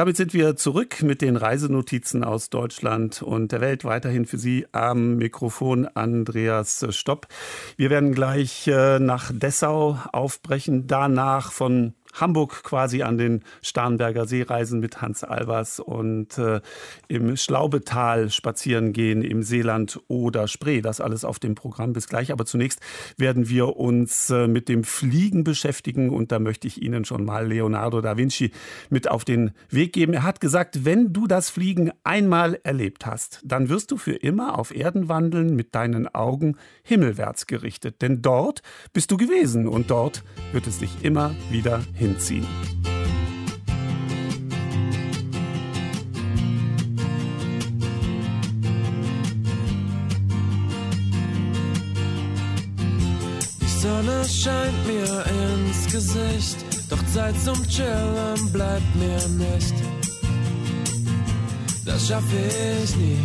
Damit sind wir zurück mit den Reisenotizen aus Deutschland und der Welt. Weiterhin für Sie am Mikrofon Andreas Stopp. Wir werden gleich äh, nach Dessau aufbrechen, danach von Hamburg quasi an den Starnberger See reisen mit Hans Albers und äh, im Schlaubetal spazieren gehen, im Seeland oder Spree. Das alles auf dem Programm bis gleich. Aber zunächst werden wir uns äh, mit dem Fliegen beschäftigen und da möchte ich Ihnen schon mal Leonardo da Vinci mit auf den Weg geben. Er hat gesagt, wenn du das Fliegen einmal erlebt hast, dann wirst du für immer auf Erden wandeln mit deinen Augen himmelwärts gerichtet. Denn dort bist du gewesen und dort wird es dich immer wieder hinziehen. Die Sonne scheint mir ins Gesicht, doch Zeit zum Chillen bleibt mir nicht. Das schaffe ich nie.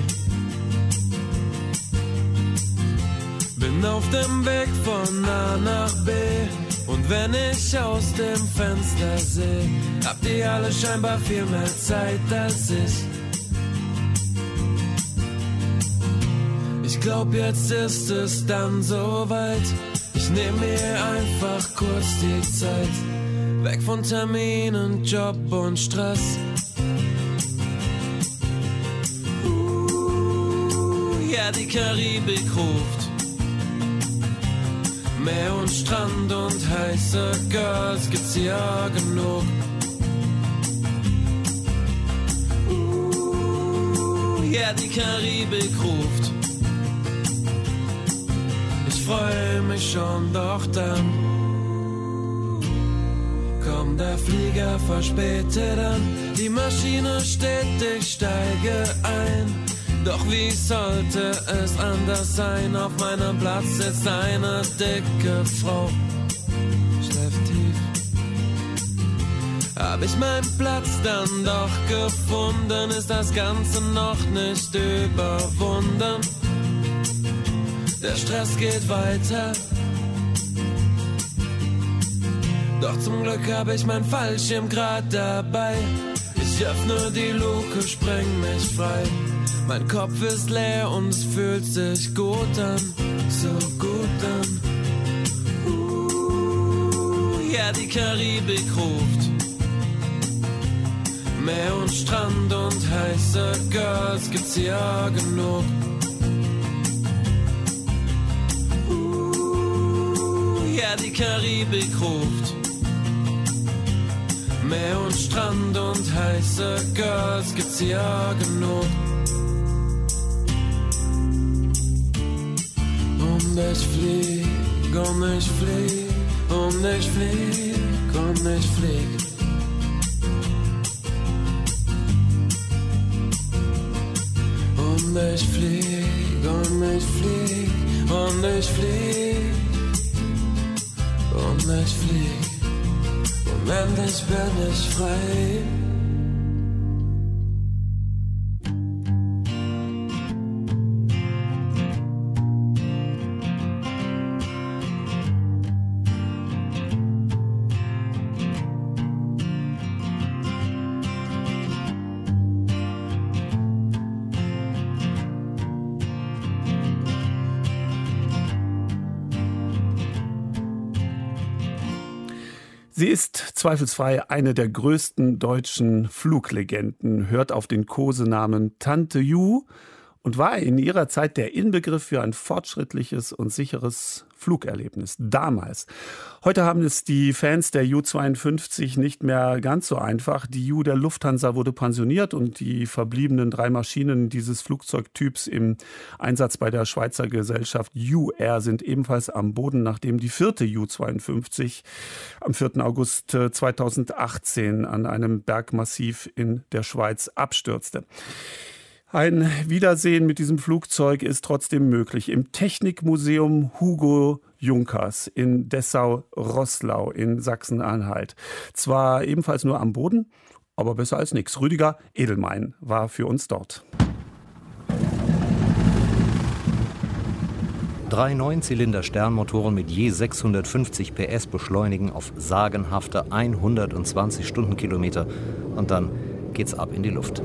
Bin auf dem Weg von A nach B und wenn ich aus dem Fenster sehe, habt ihr alle scheinbar viel mehr Zeit als ich. Ich glaub, jetzt ist es dann soweit. Ich nehm mir einfach kurz die Zeit. Weg von Terminen, Job und Stress. Uh, ja, die Karibik ruft. Meer und Strand und heiße Girls gibt's ja genug. Uh, ja, die Karibik ruft. Ich freue mich schon, doch dann kommt der Flieger verspätet an. Die Maschine steht, ich steige ein. Doch wie sollte es anders sein? Auf meinem Platz sitzt eine dicke Frau. Schläft tief. Hab ich meinen Platz dann doch gefunden? Ist das Ganze noch nicht überwunden? Der Stress geht weiter. Doch zum Glück habe ich mein Fallschirm grad dabei. Ich öffne die Luke, spreng mich frei. Mein Kopf ist leer und es fühlt sich gut an, so gut an. Uh, ja, die Karibik ruft. Meer und Strand und heiße Girls gibt's ja genug. Uh, ja, die Karibik ruft. Meer und Strand und heiße Girls gibt's ja genug. Und ich flieg, und ich flieg, und ich flieg, und ich flieg. Und ich flieg, und ich flieg, und ich flieg, zweifelsfrei eine der größten deutschen Fluglegenden, hört auf den Kosenamen Tante Ju und war in ihrer Zeit der Inbegriff für ein fortschrittliches und sicheres Flugerlebnis. Damals. Heute haben es die Fans der Ju-52 nicht mehr ganz so einfach. Die Ju der Lufthansa wurde pensioniert und die verbliebenen drei Maschinen dieses Flugzeugtyps im Einsatz bei der Schweizer Gesellschaft U-Air sind ebenfalls am Boden, nachdem die vierte Ju-52 am 4. August 2018 an einem Bergmassiv in der Schweiz abstürzte. Ein Wiedersehen mit diesem Flugzeug ist trotzdem möglich im Technikmuseum Hugo Junkers in Dessau-Rosslau in Sachsen-Anhalt. Zwar ebenfalls nur am Boden, aber besser als nichts. Rüdiger Edelmein war für uns dort. Drei Neunzylinder-Sternmotoren mit je 650 PS beschleunigen auf sagenhafte 120 Stundenkilometer und dann geht's ab in die Luft.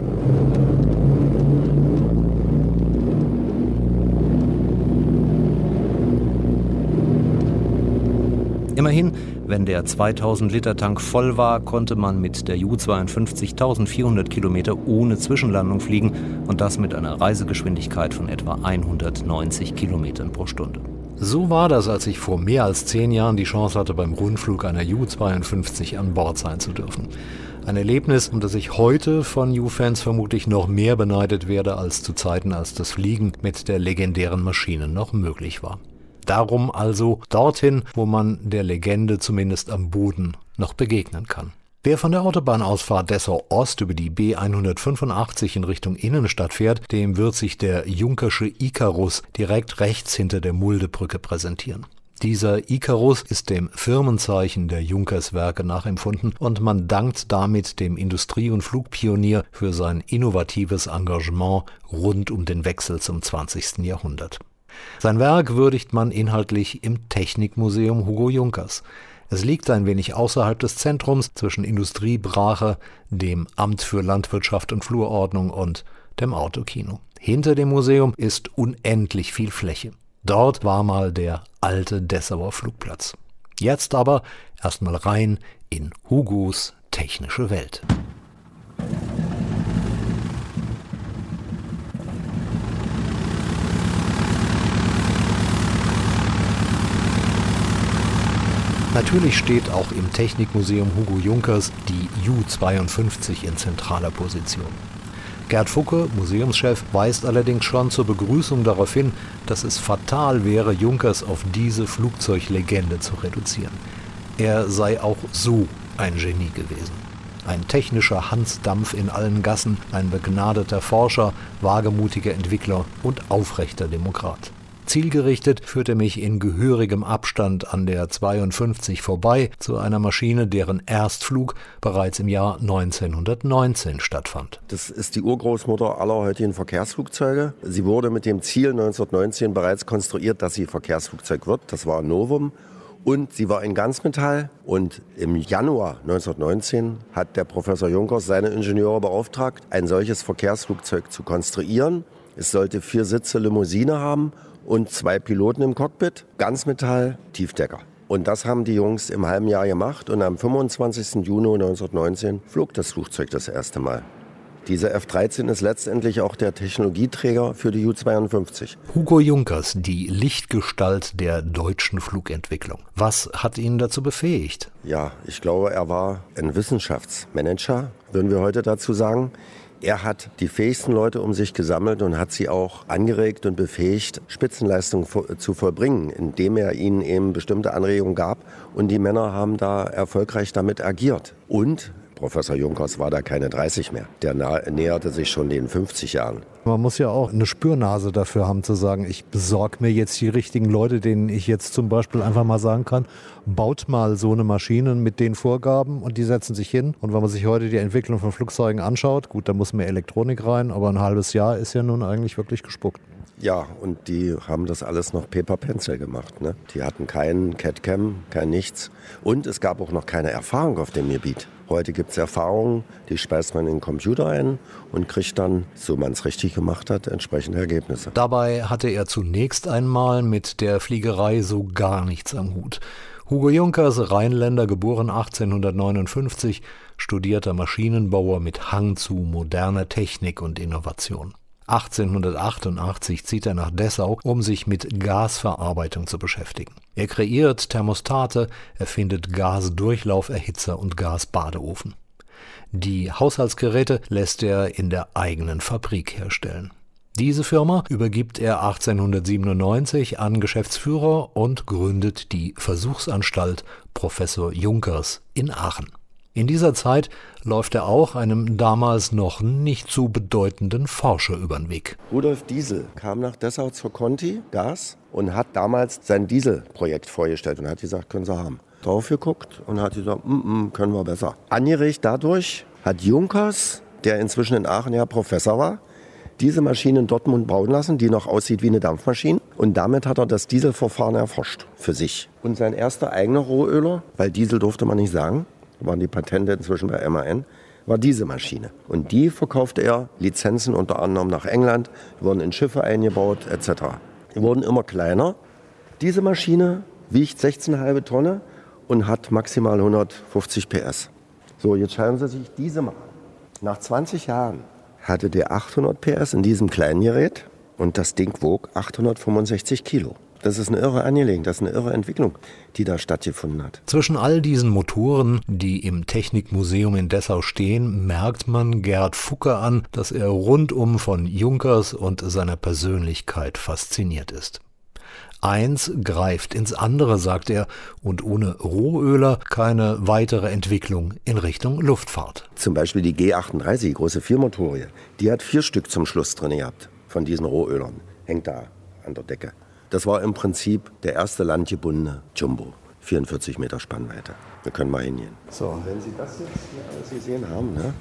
Immerhin, wenn der 2000 Liter Tank voll war, konnte man mit der Ju-52 1400 Kilometer ohne Zwischenlandung fliegen und das mit einer Reisegeschwindigkeit von etwa 190 Kilometern pro Stunde. So war das, als ich vor mehr als zehn Jahren die Chance hatte, beim Rundflug einer Ju-52 an Bord sein zu dürfen. Ein Erlebnis, um das ich heute von Ju-Fans vermutlich noch mehr beneidet werde als zu Zeiten, als das Fliegen mit der legendären Maschine noch möglich war. Darum also dorthin, wo man der Legende zumindest am Boden noch begegnen kann. Wer von der Autobahnausfahrt Dessau Ost über die B185 in Richtung Innenstadt fährt, dem wird sich der Junkersche Icarus direkt rechts hinter der Muldebrücke präsentieren. Dieser Icarus ist dem Firmenzeichen der Junkerswerke nachempfunden und man dankt damit dem Industrie- und Flugpionier für sein innovatives Engagement rund um den Wechsel zum 20. Jahrhundert. Sein Werk würdigt man inhaltlich im Technikmuseum Hugo Junkers. Es liegt ein wenig außerhalb des Zentrums zwischen Industriebrache, dem Amt für Landwirtschaft und Flurordnung und dem Autokino. Hinter dem Museum ist unendlich viel Fläche. Dort war mal der alte Dessauer Flugplatz. Jetzt aber erstmal rein in Hugos technische Welt. Natürlich steht auch im Technikmuseum Hugo Junkers die Ju-52 in zentraler Position. Gerd Fucke, Museumschef, weist allerdings schon zur Begrüßung darauf hin, dass es fatal wäre, Junkers auf diese Flugzeuglegende zu reduzieren. Er sei auch so ein Genie gewesen. Ein technischer Hansdampf in allen Gassen, ein begnadeter Forscher, wagemutiger Entwickler und aufrechter Demokrat. Zielgerichtet führte mich in gehörigem Abstand an der 52 vorbei zu einer Maschine, deren Erstflug bereits im Jahr 1919 stattfand. Das ist die Urgroßmutter aller heutigen Verkehrsflugzeuge. Sie wurde mit dem Ziel 1919 bereits konstruiert, dass sie Verkehrsflugzeug wird. Das war ein Novum. Und sie war in Ganzmetall. Und im Januar 1919 hat der Professor Junkers seine Ingenieure beauftragt, ein solches Verkehrsflugzeug zu konstruieren. Es sollte vier Sitze Limousine haben und zwei Piloten im Cockpit, Ganzmetall, Tiefdecker. Und das haben die Jungs im halben Jahr gemacht und am 25. Juni 1919 flog das Flugzeug das erste Mal. Dieser F-13 ist letztendlich auch der Technologieträger für die U-52. Hugo Junkers, die Lichtgestalt der deutschen Flugentwicklung. Was hat ihn dazu befähigt? Ja, ich glaube, er war ein Wissenschaftsmanager, würden wir heute dazu sagen. Er hat die fähigsten Leute um sich gesammelt und hat sie auch angeregt und befähigt, Spitzenleistungen zu vollbringen, indem er ihnen eben bestimmte Anregungen gab. Und die Männer haben da erfolgreich damit agiert. Und Professor Junkers war da keine 30 mehr. Der näherte sich schon den 50 Jahren. Man muss ja auch eine Spürnase dafür haben zu sagen, ich besorge mir jetzt die richtigen Leute, denen ich jetzt zum Beispiel einfach mal sagen kann, baut mal so eine Maschine mit den Vorgaben und die setzen sich hin. Und wenn man sich heute die Entwicklung von Flugzeugen anschaut, gut, da muss mehr Elektronik rein, aber ein halbes Jahr ist ja nun eigentlich wirklich gespuckt. Ja, und die haben das alles noch Paper Pencil gemacht. Ne? Die hatten keinen CAD-Cam, kein nichts. Und es gab auch noch keine Erfahrung auf dem Gebiet. Heute gibt es Erfahrungen, die speist man in den Computer ein und kriegt dann, so man es richtig gemacht hat, entsprechende Ergebnisse. Dabei hatte er zunächst einmal mit der Fliegerei so gar nichts am Hut. Hugo Junkers, Rheinländer, geboren 1859, studierter Maschinenbauer mit Hang zu moderner Technik und Innovation. 1888 zieht er nach Dessau, um sich mit Gasverarbeitung zu beschäftigen. Er kreiert Thermostate, erfindet Gasdurchlauferhitzer und Gasbadeofen. Die Haushaltsgeräte lässt er in der eigenen Fabrik herstellen. Diese Firma übergibt er 1897 an Geschäftsführer und gründet die Versuchsanstalt Professor Junkers in Aachen. In dieser Zeit läuft er auch einem damals noch nicht zu bedeutenden Forscher über den Weg. Rudolf Diesel kam nach Dessau zur Conti, Gas, und hat damals sein Dieselprojekt vorgestellt und hat gesagt, können Sie haben. Drauf geguckt und hat gesagt, mm -mm, können wir besser. Angeregt dadurch hat Junkers, der inzwischen in Aachen ja Professor war, diese Maschine in Dortmund bauen lassen, die noch aussieht wie eine Dampfmaschine. Und damit hat er das Dieselverfahren erforscht für sich. Und sein erster eigener Rohöler, weil Diesel durfte man nicht sagen, waren die Patente inzwischen bei MAN, war diese Maschine. Und die verkaufte er Lizenzen unter anderem nach England, wurden in Schiffe eingebaut etc. Die wurden immer kleiner. Diese Maschine wiegt 16,5 Tonnen und hat maximal 150 PS. So, jetzt schauen Sie sich diese mal an. Nach 20 Jahren hatte der 800 PS in diesem kleinen Gerät und das Ding wog 865 Kilo. Das ist eine irre Angelegenheit, das ist eine irre Entwicklung, die da stattgefunden hat. Zwischen all diesen Motoren, die im Technikmuseum in Dessau stehen, merkt man Gerd Fucke an, dass er rundum von Junkers und seiner Persönlichkeit fasziniert ist. Eins greift ins andere, sagt er, und ohne Rohöler keine weitere Entwicklung in Richtung Luftfahrt. Zum Beispiel die G38, die große Viermotorie, die hat vier Stück zum Schluss drin gehabt von diesen Rohölern. Hängt da an der Decke. Das war im Prinzip der erste landgebundene Jumbo. 44 Meter Spannweite. Wir können mal hingehen. So, wenn Sie das jetzt hier alles gesehen haben, ne?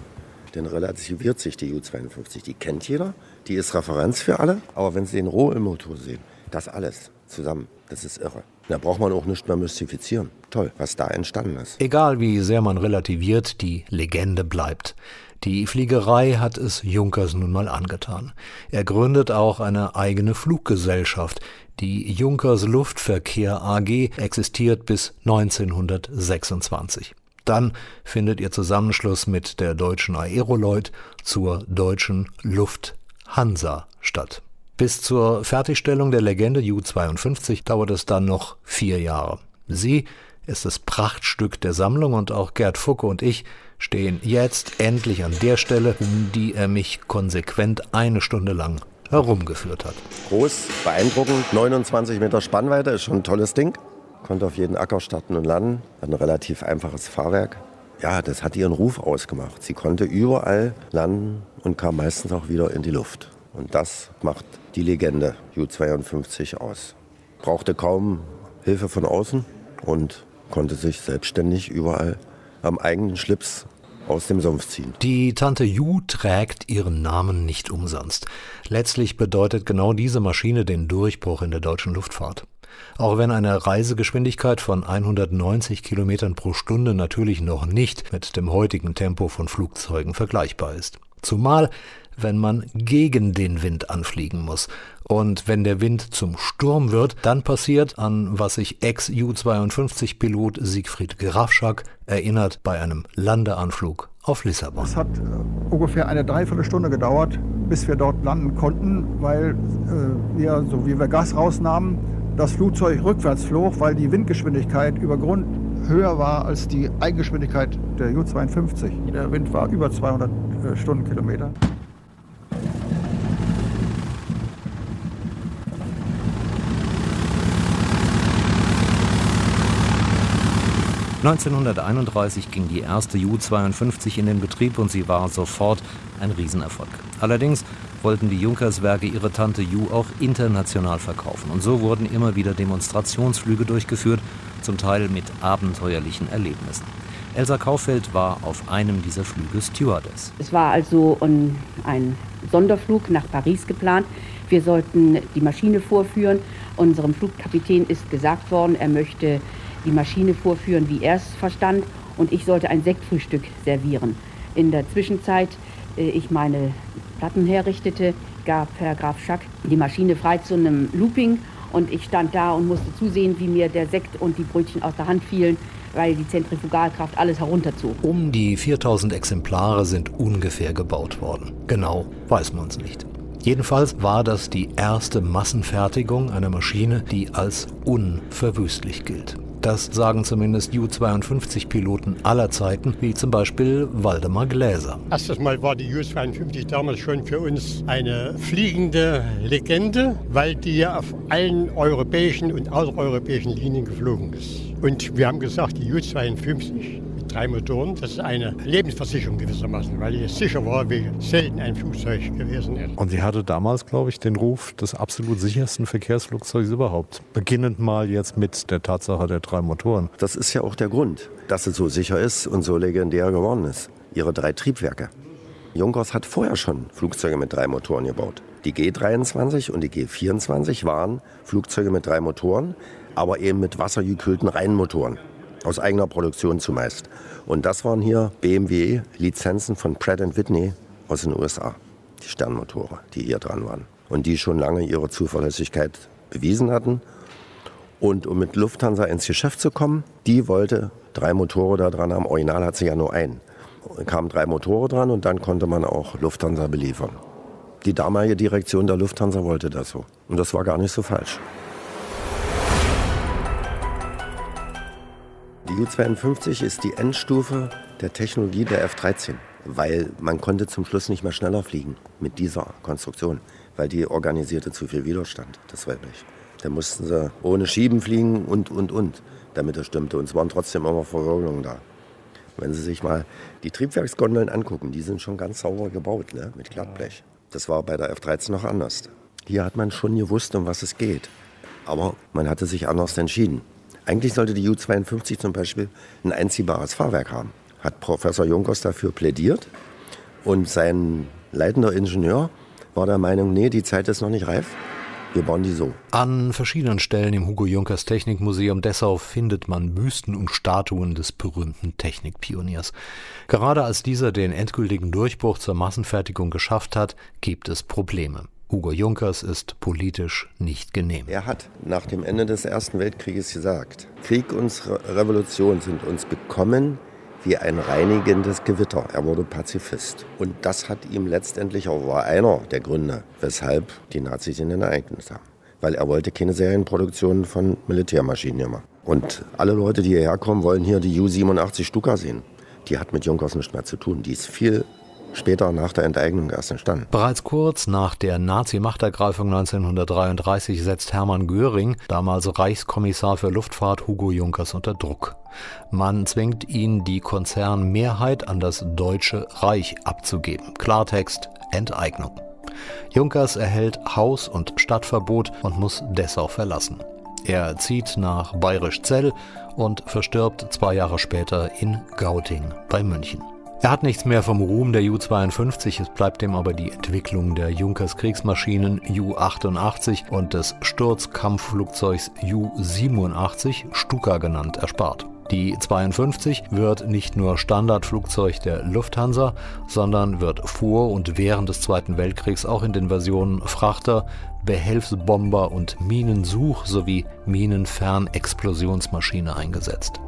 dann relativiert sich die U52. Die kennt jeder, die ist Referenz für alle. Aber wenn Sie den Rohölmotor sehen, das alles zusammen, das ist irre. Da braucht man auch nicht mehr mystifizieren. Toll, was da entstanden ist. Egal wie sehr man relativiert, die Legende bleibt. Die Fliegerei hat es Junkers nun mal angetan. Er gründet auch eine eigene Fluggesellschaft. Die Junkers Luftverkehr AG existiert bis 1926. Dann findet ihr Zusammenschluss mit der deutschen Aeroloid zur deutschen Lufthansa statt. Bis zur Fertigstellung der Legende U-52 dauert es dann noch vier Jahre. Sie ist das Prachtstück der Sammlung und auch Gerd Fucke und ich stehen jetzt endlich an der Stelle, um die er mich konsequent eine Stunde lang herumgeführt hat. Groß, beeindruckend, 29 Meter Spannweite, ist schon ein tolles Ding. Konnte auf jeden Acker starten und landen, hat ein relativ einfaches Fahrwerk. Ja, das hat ihren Ruf ausgemacht. Sie konnte überall landen und kam meistens auch wieder in die Luft. Und das macht die Legende U-52 aus. Brauchte kaum Hilfe von außen und konnte sich selbstständig überall am eigenen Schlips aus dem Sumpf ziehen. Die Tante Ju trägt ihren Namen nicht umsonst. Letztlich bedeutet genau diese Maschine den Durchbruch in der deutschen Luftfahrt. Auch wenn eine Reisegeschwindigkeit von 190 Kilometern pro Stunde natürlich noch nicht mit dem heutigen Tempo von Flugzeugen vergleichbar ist. Zumal wenn man gegen den Wind anfliegen muss. Und wenn der Wind zum Sturm wird, dann passiert, an was sich Ex-U-52-Pilot Siegfried Grafschak erinnert bei einem Landeanflug auf Lissabon. Es hat äh, ungefähr eine Dreiviertelstunde gedauert, bis wir dort landen konnten, weil äh, wir, so wie wir Gas rausnahmen, das Flugzeug rückwärts flog, weil die Windgeschwindigkeit über Grund höher war als die Eigengeschwindigkeit der U-52. Der Wind war über 200 äh, Stundenkilometer. 1931 ging die erste Ju-52 in den Betrieb und sie war sofort ein Riesenerfolg. Allerdings wollten die Junkerswerke ihre Tante Ju auch international verkaufen. Und so wurden immer wieder Demonstrationsflüge durchgeführt, zum Teil mit abenteuerlichen Erlebnissen. Elsa Kaufeld war auf einem dieser Flüge Stewardess. Es war also ein Sonderflug nach Paris geplant. Wir sollten die Maschine vorführen. Unserem Flugkapitän ist gesagt worden, er möchte die Maschine vorführen, wie er es verstand, und ich sollte ein Sektfrühstück servieren. In der Zwischenzeit, äh, ich meine Platten herrichtete, gab Herr Graf Schack die Maschine frei zu einem Looping und ich stand da und musste zusehen, wie mir der Sekt und die Brötchen aus der Hand fielen, weil die Zentrifugalkraft alles herunterzog. Um die 4000 Exemplare sind ungefähr gebaut worden. Genau weiß man es nicht. Jedenfalls war das die erste Massenfertigung einer Maschine, die als unverwüstlich gilt. Das sagen zumindest U-52-Piloten aller Zeiten, wie zum Beispiel Waldemar Gläser. Erstes Mal war die U-52 damals schon für uns eine fliegende Legende, weil die auf allen europäischen und außereuropäischen Linien geflogen ist. Und wir haben gesagt, die U-52 drei Motoren. Das ist eine Lebensversicherung gewissermaßen, weil ich sicher war, wie selten ein Flugzeug gewesen ist. Und sie hatte damals, glaube ich, den Ruf des absolut sichersten Verkehrsflugzeugs überhaupt. Beginnend mal jetzt mit der Tatsache der drei Motoren. Das ist ja auch der Grund, dass es so sicher ist und so legendär geworden ist. Ihre drei Triebwerke. Junkers hat vorher schon Flugzeuge mit drei Motoren gebaut. Die G23 und die G24 waren Flugzeuge mit drei Motoren, aber eben mit wassergekühlten Reihenmotoren aus eigener Produktion zumeist. Und das waren hier BMW-Lizenzen von Pratt Whitney aus den USA, die Sternmotoren, die hier dran waren. Und die schon lange ihre Zuverlässigkeit bewiesen hatten. Und um mit Lufthansa ins Geschäft zu kommen, die wollte drei Motoren da dran haben. Original hat sie ja nur einen. Kamen drei Motoren dran und dann konnte man auch Lufthansa beliefern. Die damalige Direktion der Lufthansa wollte das so. Und das war gar nicht so falsch. Die U-52 ist die Endstufe der Technologie der F-13, weil man konnte zum Schluss nicht mehr schneller fliegen mit dieser Konstruktion, weil die organisierte zu viel Widerstand. Das nicht. Da mussten sie ohne Schieben fliegen und, und, und, damit das stimmte. Und es waren trotzdem immer Verwirbelungen da. Wenn Sie sich mal die Triebwerksgondeln angucken, die sind schon ganz sauber gebaut, ne? mit Glattblech. Das war bei der F-13 noch anders. Hier hat man schon gewusst, um was es geht. Aber man hatte sich anders entschieden. Eigentlich sollte die U-52 zum Beispiel ein einziehbares Fahrwerk haben. Hat Professor Junkers dafür plädiert und sein leitender Ingenieur war der Meinung, nee, die Zeit ist noch nicht reif. Wir bauen die so. An verschiedenen Stellen im Hugo Junkers Technikmuseum Dessau findet man Büsten und Statuen des berühmten Technikpioniers. Gerade als dieser den endgültigen Durchbruch zur Massenfertigung geschafft hat, gibt es Probleme. Hugo Junkers ist politisch nicht genehm. Er hat nach dem Ende des Ersten Weltkrieges gesagt, Krieg und Revolution sind uns bekommen wie ein reinigendes Gewitter. Er wurde Pazifist. Und das hat ihm letztendlich auch war einer der Gründe, weshalb die Nazis ihn enteignet haben. Weil er wollte keine Serienproduktion von Militärmaschinen mehr. Und alle Leute, die hierher kommen, wollen hier die U-87 Stuka sehen. Die hat mit Junkers nichts mehr zu tun. Die ist viel später nach der Enteignung erst entstanden. Bereits kurz nach der Nazi-Machtergreifung 1933 setzt Hermann Göring, damals Reichskommissar für Luftfahrt, Hugo Junkers unter Druck. Man zwingt ihn, die Konzernmehrheit an das Deutsche Reich abzugeben. Klartext Enteignung. Junkers erhält Haus- und Stadtverbot und muss Dessau verlassen. Er zieht nach Bayerisch-Zell und verstirbt zwei Jahre später in Gauting bei München. Er hat nichts mehr vom Ruhm der Ju-52, es bleibt ihm aber die Entwicklung der Junkers Kriegsmaschinen Ju-88 und des Sturzkampfflugzeugs Ju-87, Stuka genannt, erspart. Die 52 wird nicht nur Standardflugzeug der Lufthansa, sondern wird vor und während des Zweiten Weltkriegs auch in den Versionen Frachter, Behelfsbomber und Minensuch- sowie Minenfernexplosionsmaschine eingesetzt.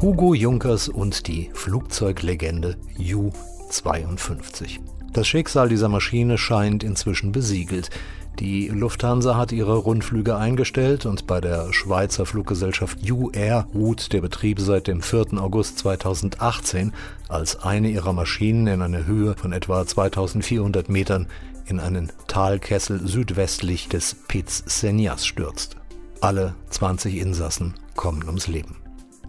Hugo Junkers und die Flugzeuglegende Ju-52. Das Schicksal dieser Maschine scheint inzwischen besiegelt. Die Lufthansa hat ihre Rundflüge eingestellt und bei der Schweizer Fluggesellschaft UAir ruht der Betrieb seit dem 4. August 2018, als eine ihrer Maschinen in eine Höhe von etwa 2400 Metern in einen Talkessel südwestlich des Piz Senjas stürzt. Alle 20 Insassen kommen ums Leben.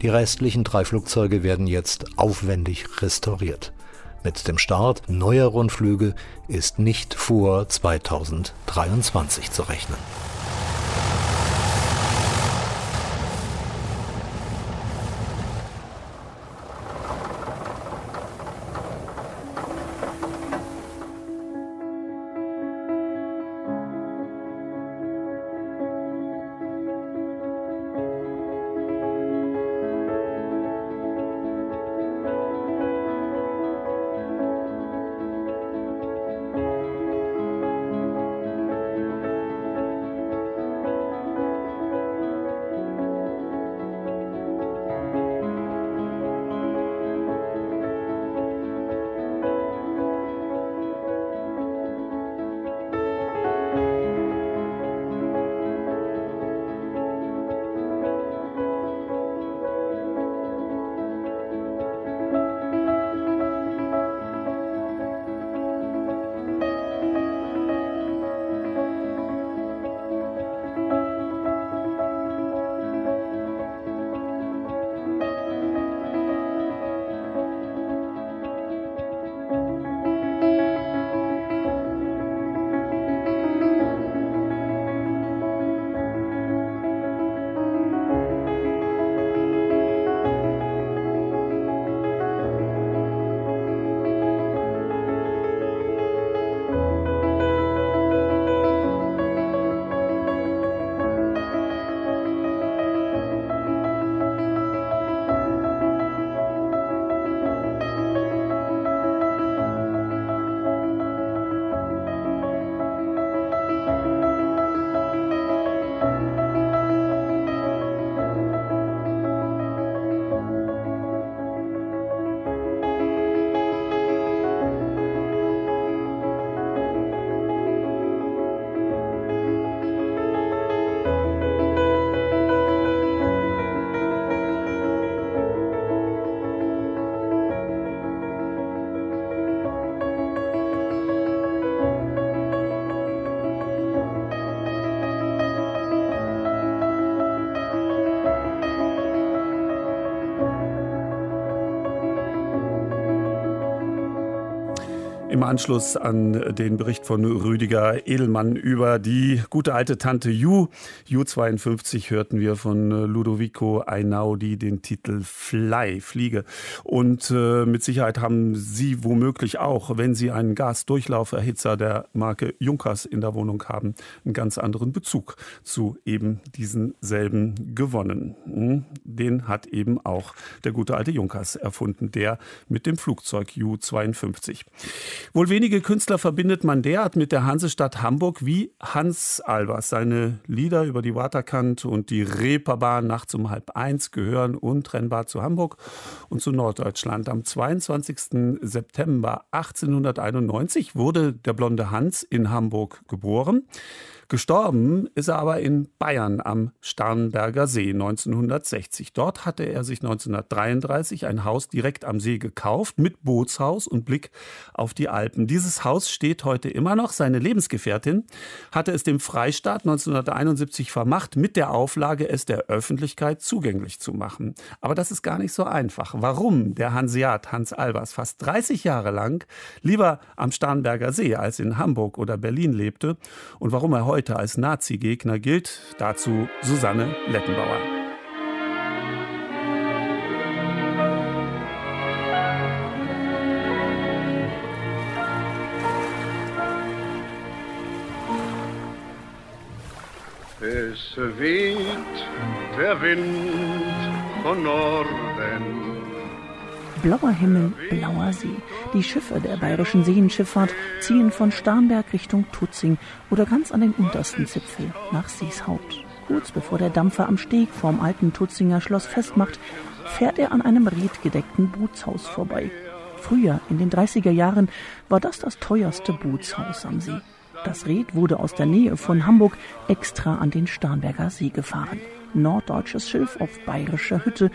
Die restlichen drei Flugzeuge werden jetzt aufwendig restauriert. Mit dem Start neuer Rundflüge ist nicht vor 2023 zu rechnen. Im Anschluss an den Bericht von Rüdiger Edelmann über die gute alte Tante Ju, Ju 52, hörten wir von Ludovico Einaudi den Titel Fly, Fliege. Und äh, mit Sicherheit haben Sie womöglich auch, wenn Sie einen Gasdurchlauferhitzer der Marke Junkers in der Wohnung haben, einen ganz anderen Bezug zu eben diesen selben gewonnen. Hm? Den hat eben auch der gute alte Junkers erfunden, der mit dem Flugzeug Ju 52. Wohl wenige Künstler verbindet man derart mit der Hansestadt Hamburg wie Hans Albers. Seine Lieder über die Waterkant und die Reeperbahn nachts um halb eins gehören untrennbar zu Hamburg und zu Norddeutschland. Am 22. September 1891 wurde der blonde Hans in Hamburg geboren. Gestorben ist er aber in Bayern am Starnberger See 1960. Dort hatte er sich 1933 ein Haus direkt am See gekauft mit Bootshaus und Blick auf die Alpen. Dieses Haus steht heute immer noch. Seine Lebensgefährtin hatte es dem Freistaat 1971 vermacht mit der Auflage, es der Öffentlichkeit zugänglich zu machen. Aber das ist gar nicht so einfach. Warum der Hanseat Hans Albers fast 30 Jahre lang lieber am Starnberger See als in Hamburg oder Berlin lebte und warum er heute heute als Nazi-Gegner gilt. Dazu Susanne Lettenbauer. Es weht der Wind von Norden Blauer Himmel, blauer See. Die Schiffe der bayerischen Seenschifffahrt ziehen von Starnberg Richtung Tutzing oder ganz an den untersten Zipfel nach Seeshaupt. Kurz bevor der Dampfer am Steg vorm alten Tutzinger Schloss festmacht, fährt er an einem redgedeckten Bootshaus vorbei. Früher, in den 30er Jahren, war das das teuerste Bootshaus am See. Das Red wurde aus der Nähe von Hamburg extra an den Starnberger See gefahren. Norddeutsches Schiff auf bayerischer Hütte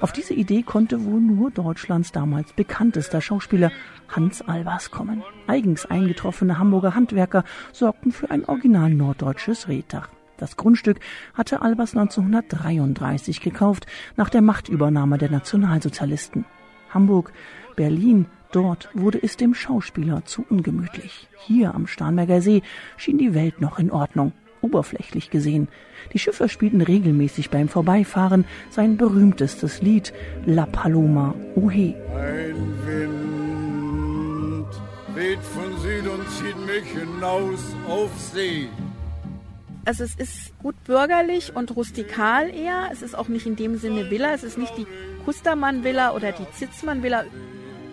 auf diese Idee konnte wohl nur Deutschlands damals bekanntester Schauspieler Hans Albers kommen. Eigens eingetroffene Hamburger Handwerker sorgten für ein original norddeutsches Reddach. Das Grundstück hatte Albers 1933 gekauft, nach der Machtübernahme der Nationalsozialisten. Hamburg, Berlin, dort wurde es dem Schauspieler zu ungemütlich. Hier am Starnberger See schien die Welt noch in Ordnung oberflächlich gesehen. Die Schiffe spielten regelmäßig beim Vorbeifahren sein berühmtestes Lied La Paloma Ohe. Ein Wind weht von Süd und zieht mich hinaus auf See. Also es ist gut bürgerlich und rustikal eher. Es ist auch nicht in dem Sinne Villa. Es ist nicht die Kustermann-Villa oder die Zitzmann-Villa.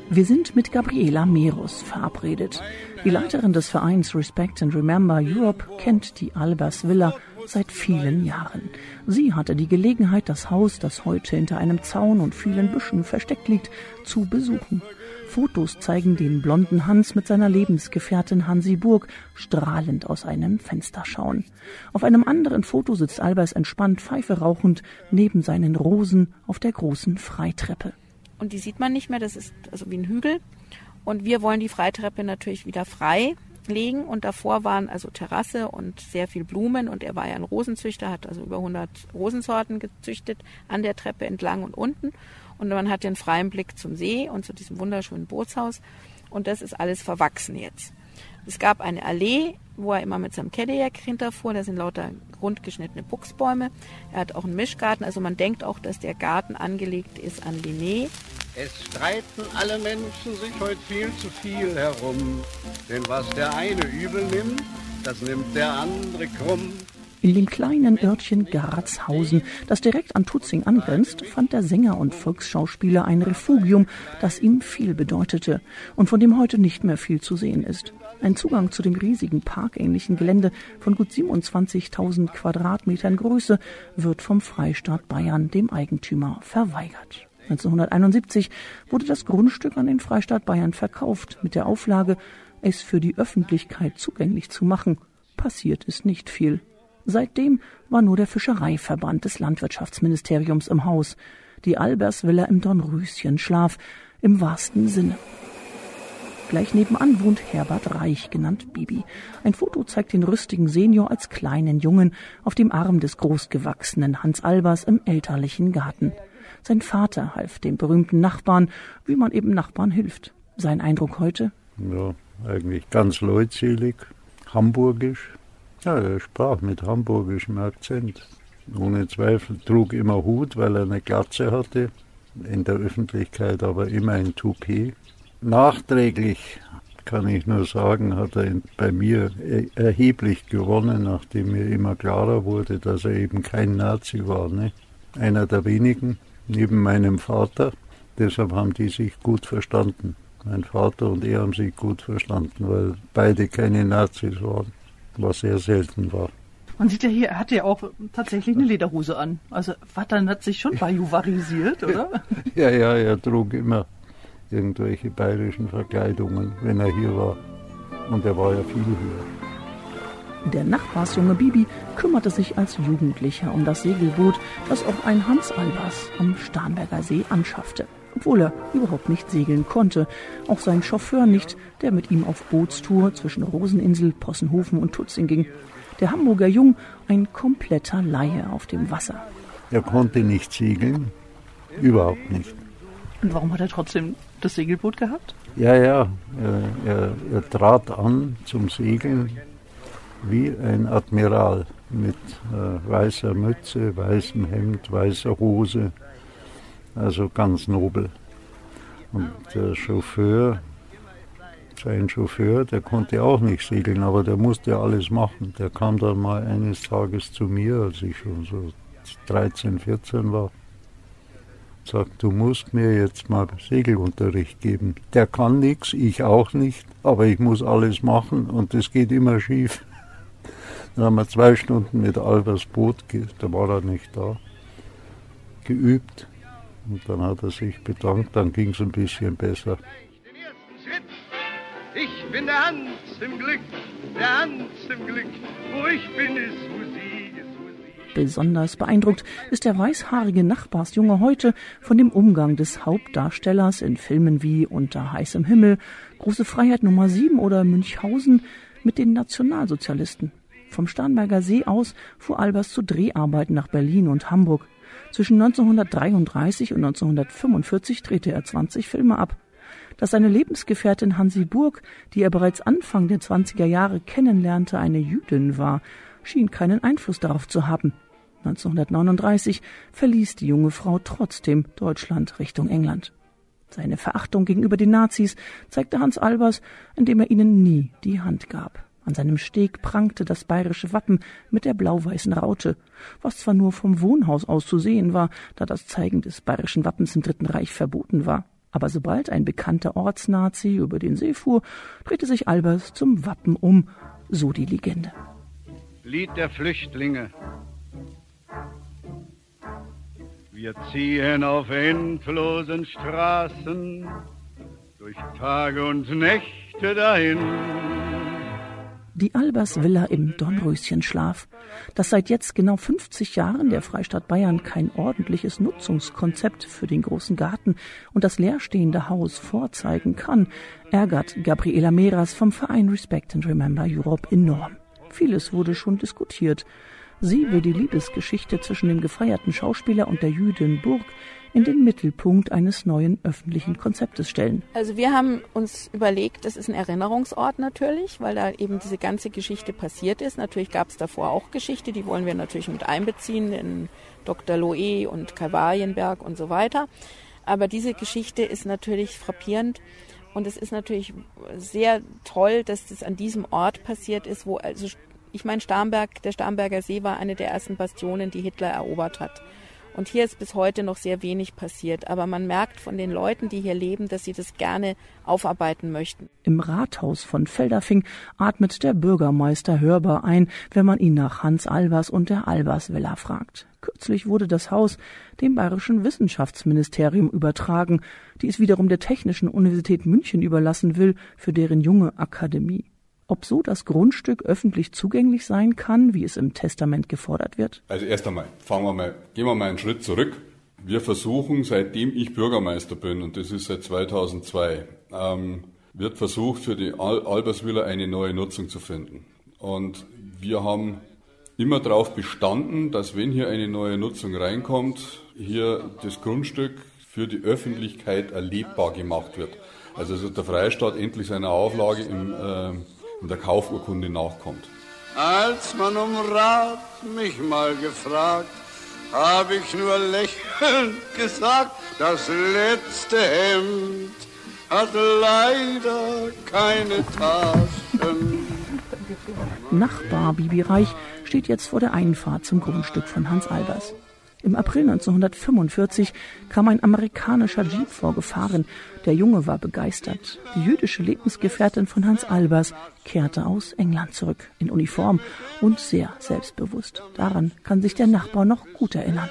Wir sind mit Gabriela Merus verabredet. Die Leiterin des Vereins Respect and Remember Europe kennt die Albers Villa seit vielen Jahren. Sie hatte die Gelegenheit, das Haus, das heute hinter einem Zaun und vielen Büschen versteckt liegt, zu besuchen. Fotos zeigen den blonden Hans mit seiner Lebensgefährtin Hansi Burg strahlend aus einem Fenster schauen. Auf einem anderen Foto sitzt Albers entspannt Pfeife rauchend neben seinen Rosen auf der großen Freitreppe und die sieht man nicht mehr. Das ist also wie ein Hügel. Und wir wollen die Freitreppe natürlich wieder frei legen und davor waren also Terrasse und sehr viel Blumen und er war ja ein Rosenzüchter, hat also über 100 Rosensorten gezüchtet an der Treppe entlang und unten und man hat den freien Blick zum See und zu diesem wunderschönen Bootshaus und das ist alles verwachsen jetzt. Es gab eine Allee, wo er immer mit seinem Cadillac hinterfuhr. Da sind lauter rundgeschnittene Buchsbäume. Er hat auch einen Mischgarten. Also man denkt auch, dass der Garten angelegt ist an Linné. Es streiten alle Menschen sich heute viel zu viel herum. Denn was der eine übel nimmt, das nimmt der andere krumm. In dem kleinen Örtchen Garzhausen, das direkt an Tutzing angrenzt, fand der Sänger und Volksschauspieler ein Refugium, das ihm viel bedeutete und von dem heute nicht mehr viel zu sehen ist. Ein Zugang zu dem riesigen parkähnlichen Gelände von gut 27.000 Quadratmetern Größe wird vom Freistaat Bayern dem Eigentümer verweigert. 1971 wurde das Grundstück an den Freistaat Bayern verkauft mit der Auflage, es für die Öffentlichkeit zugänglich zu machen. Passiert ist nicht viel. Seitdem war nur der Fischereiverband des Landwirtschaftsministeriums im Haus, die Albersvilla im Dornröschenschlaf im wahrsten Sinne. Gleich nebenan wohnt Herbert Reich, genannt Bibi. Ein Foto zeigt den rüstigen Senior als kleinen Jungen auf dem Arm des großgewachsenen Hans Albers im elterlichen Garten. Sein Vater half dem berühmten Nachbarn, wie man eben Nachbarn hilft. Sein Eindruck heute? Ja, eigentlich ganz leutselig, hamburgisch. Ja, er sprach mit hamburgischem Akzent. Ohne Zweifel trug immer Hut, weil er eine Glatze hatte, in der Öffentlichkeit aber immer ein Toupet. Nachträglich kann ich nur sagen, hat er bei mir erheblich gewonnen, nachdem mir immer klarer wurde, dass er eben kein Nazi war. Ne? Einer der wenigen, neben meinem Vater. Deshalb haben die sich gut verstanden. Mein Vater und er haben sich gut verstanden, weil beide keine Nazis waren, was sehr selten war. Man sieht ja hier, er hatte ja auch tatsächlich eine Lederhose an. Also Vattern hat sich schon bajuwarisiert, oder? ja, ja, er trug immer irgendwelche bayerischen Verkleidungen, wenn er hier war. Und er war ja viel höher. Der Nachbarsjunge Bibi kümmerte sich als Jugendlicher um das Segelboot, das auch ein Hans Albers am Starnberger See anschaffte. Obwohl er überhaupt nicht segeln konnte. Auch sein Chauffeur nicht, der mit ihm auf Bootstour zwischen Roseninsel, Possenhofen und Tutzing ging. Der Hamburger Jung ein kompletter Laie auf dem Wasser. Er konnte nicht segeln, überhaupt nicht. Und warum hat er trotzdem das Segelboot gehabt? Ja, ja, er, er, er trat an zum Segeln wie ein Admiral mit äh, weißer Mütze, weißem Hemd, weißer Hose, also ganz nobel. Und der Chauffeur, sein Chauffeur, der konnte auch nicht segeln, aber der musste alles machen. Der kam dann mal eines Tages zu mir, als ich schon so 13, 14 war sagt, du musst mir jetzt mal Segelunterricht geben. Der kann nichts, ich auch nicht, aber ich muss alles machen und es geht immer schief. Dann haben wir zwei Stunden mit Albers Boot, da war er nicht da, geübt. Und dann hat er sich bedankt, dann ging es ein bisschen besser. Ich bin der Hans im Glück, der Hans im Glück, wo ich bin, ist Besonders beeindruckt ist der weißhaarige Nachbarsjunge heute von dem Umgang des Hauptdarstellers in Filmen wie Unter heißem Himmel, Große Freiheit Nummer 7 oder Münchhausen mit den Nationalsozialisten. Vom Starnberger See aus fuhr Albers zu Dreharbeiten nach Berlin und Hamburg. Zwischen 1933 und 1945 drehte er 20 Filme ab. Dass seine Lebensgefährtin Hansi Burg, die er bereits Anfang der 20er Jahre kennenlernte, eine Jüdin war, schien keinen Einfluss darauf zu haben. 1939 verließ die junge Frau trotzdem Deutschland Richtung England. Seine Verachtung gegenüber den Nazis zeigte Hans Albers, indem er ihnen nie die Hand gab. An seinem Steg prangte das bayerische Wappen mit der blau-weißen Raute, was zwar nur vom Wohnhaus aus zu sehen war, da das Zeigen des bayerischen Wappens im Dritten Reich verboten war. Aber sobald ein bekannter Ortsnazi über den See fuhr, drehte sich Albers zum Wappen um, so die Legende. Lied der Flüchtlinge. Wir ziehen auf endlosen Straßen durch Tage und Nächte dahin. Die Albers Villa im Dornröschenschlaf, das seit jetzt genau 50 Jahren der Freistaat Bayern kein ordentliches Nutzungskonzept für den großen Garten und das leerstehende Haus vorzeigen kann, ärgert Gabriela Meras vom Verein Respect and Remember Europe enorm. Vieles wurde schon diskutiert. Sie will die Liebesgeschichte zwischen dem gefeierten Schauspieler und der Jüdin Burg in den Mittelpunkt eines neuen öffentlichen Konzeptes stellen. Also wir haben uns überlegt, das ist ein Erinnerungsort natürlich, weil da eben diese ganze Geschichte passiert ist. Natürlich gab es davor auch Geschichte, die wollen wir natürlich mit einbeziehen in Dr. Loe und Kalvarienberg und so weiter. Aber diese Geschichte ist natürlich frappierend und es ist natürlich sehr toll, dass das an diesem Ort passiert ist, wo also ich meine Starnberg, der Starnberger See war eine der ersten Bastionen, die Hitler erobert hat. Und hier ist bis heute noch sehr wenig passiert. Aber man merkt von den Leuten, die hier leben, dass sie das gerne aufarbeiten möchten. Im Rathaus von Felderfing atmet der Bürgermeister hörbar ein, wenn man ihn nach Hans Albers und der Albers Villa fragt. Kürzlich wurde das Haus dem Bayerischen Wissenschaftsministerium übertragen, die es wiederum der Technischen Universität München überlassen will für deren junge Akademie. Ob so das Grundstück öffentlich zugänglich sein kann, wie es im Testament gefordert wird? Also erst einmal, fangen wir mal, gehen wir mal einen Schritt zurück. Wir versuchen, seitdem ich Bürgermeister bin, und das ist seit 2002, ähm, wird versucht, für die Al Alberswiller eine neue Nutzung zu finden. Und wir haben immer darauf bestanden, dass wenn hier eine neue Nutzung reinkommt, hier das Grundstück für die Öffentlichkeit erlebbar gemacht wird. Also dass der Freistaat endlich seiner Auflage im, äh, in der Kaufurkunde nachkommt. Als man um Rat mich mal gefragt, habe ich nur lächelnd gesagt, das letzte Hemd hat leider keine Taschen. Nachbar Bibi Reich steht jetzt vor der Einfahrt zum Grundstück von Hans Albers. Im April 1945 kam ein amerikanischer Jeep vorgefahren. Der Junge war begeistert. Die jüdische Lebensgefährtin von Hans Albers kehrte aus England zurück, in Uniform und sehr selbstbewusst. Daran kann sich der Nachbar noch gut erinnern.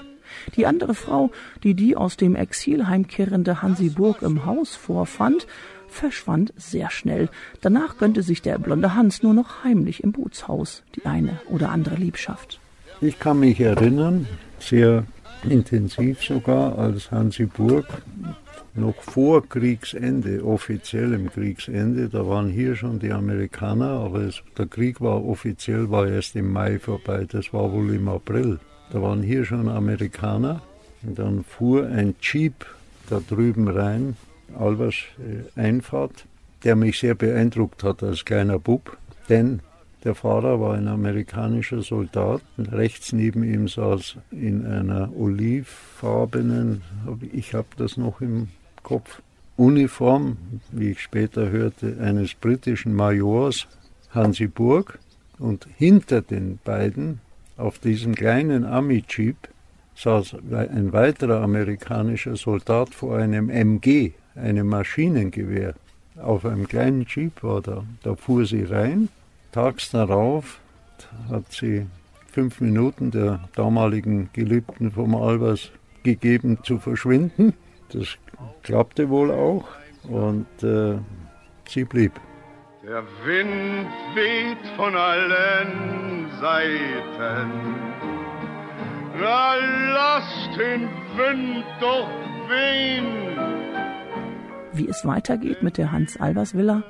Die andere Frau, die die aus dem Exil heimkehrende Hansi Burg im Haus vorfand, verschwand sehr schnell. Danach gönnte sich der blonde Hans nur noch heimlich im Bootshaus die eine oder andere Liebschaft. Ich kann mich erinnern, sehr intensiv sogar, als Hansi Burg. Noch vor Kriegsende, offiziellem Kriegsende, da waren hier schon die Amerikaner, aber es, der Krieg war offiziell, war erst im Mai vorbei, das war wohl im April. Da waren hier schon Amerikaner. Und dann fuhr ein Jeep da drüben rein, Albers äh, Einfahrt, der mich sehr beeindruckt hat als kleiner Bub, denn der Fahrer war ein amerikanischer Soldat. Rechts neben ihm saß in einer olivfarbenen, ich habe das noch im Kopf, Uniform, wie ich später hörte, eines britischen Majors, Hansi Burg. Und hinter den beiden, auf diesem kleinen Ami-Jeep, saß ein weiterer amerikanischer Soldat vor einem MG, einem Maschinengewehr. Auf einem kleinen Jeep war da. Da fuhr sie rein Tags darauf hat sie fünf Minuten der damaligen Geliebten vom Albers gegeben zu verschwinden. Das klappte wohl auch und äh, sie blieb. Der Wind weht von allen Seiten. Na, lasst den Wind doch wehen. Wie es weitergeht mit der Hans-Albers-Villa,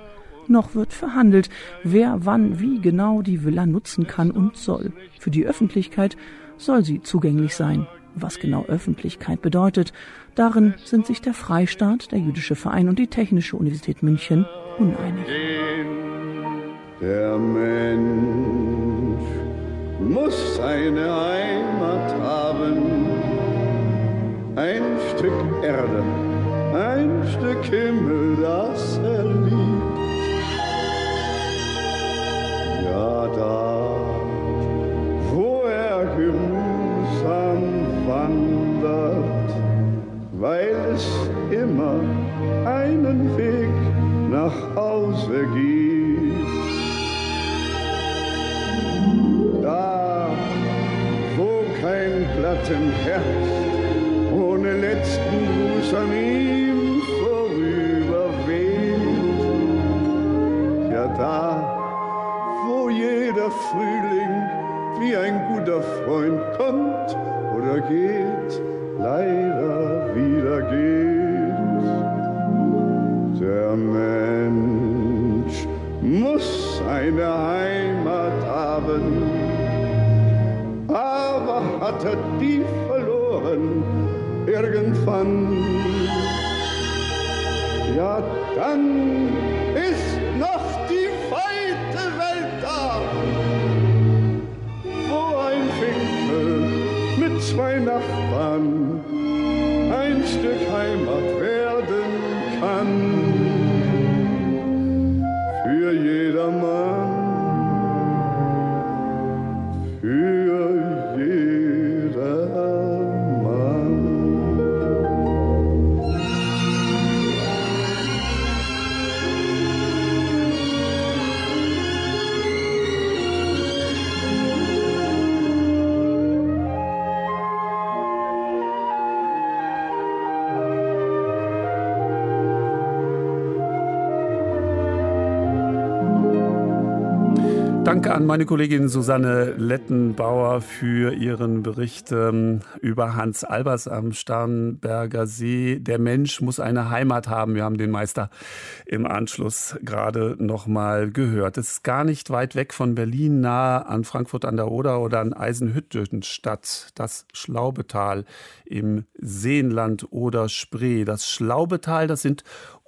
noch wird verhandelt, wer wann wie genau die Villa nutzen kann und soll. Für die Öffentlichkeit soll sie zugänglich sein. Was genau Öffentlichkeit bedeutet, darin sind sich der Freistaat, der Jüdische Verein und die Technische Universität München uneinig. Der Mensch muss eine Heimat haben, ein Stück Erde, ein Stück Himmel, das er nach Hause gibt. Da, wo kein Platten herrscht, ohne letzten Gruß an ihm vorüberweht. Ja, da, wo jeder Frühling wie ein guter Freund kommt oder geht, irgendwann, ja dann Danke an meine Kollegin Susanne Lettenbauer für ihren Bericht ähm, über Hans Albers am Starnberger See. Der Mensch muss eine Heimat haben. Wir haben den Meister im Anschluss gerade noch mal gehört. Es ist gar nicht weit weg von Berlin, nahe an Frankfurt an der Oder oder an Eisenhüttenstadt, das Schlaubetal im Seenland oder Spree. Das Schlaubetal, das sind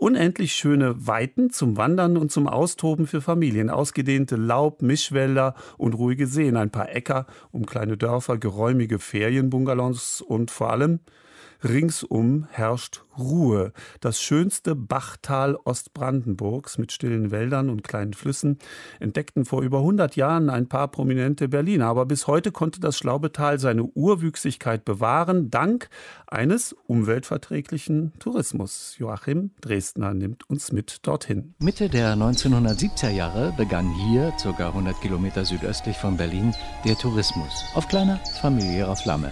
unendlich schöne Weiten zum Wandern und zum Austoben für Familien, ausgedehnte Laub, Mischwälder und ruhige Seen, ein paar Äcker um kleine Dörfer, geräumige Ferienbungalows und vor allem Ringsum herrscht Ruhe. Das schönste Bachtal Ostbrandenburgs mit stillen Wäldern und kleinen Flüssen entdeckten vor über 100 Jahren ein paar prominente Berliner. Aber bis heute konnte das Schlaubetal seine Urwüchsigkeit bewahren, dank eines umweltverträglichen Tourismus. Joachim Dresdner nimmt uns mit dorthin. Mitte der 1970er Jahre begann hier, ca. 100 Kilometer südöstlich von Berlin, der Tourismus auf kleiner familiärer Flamme.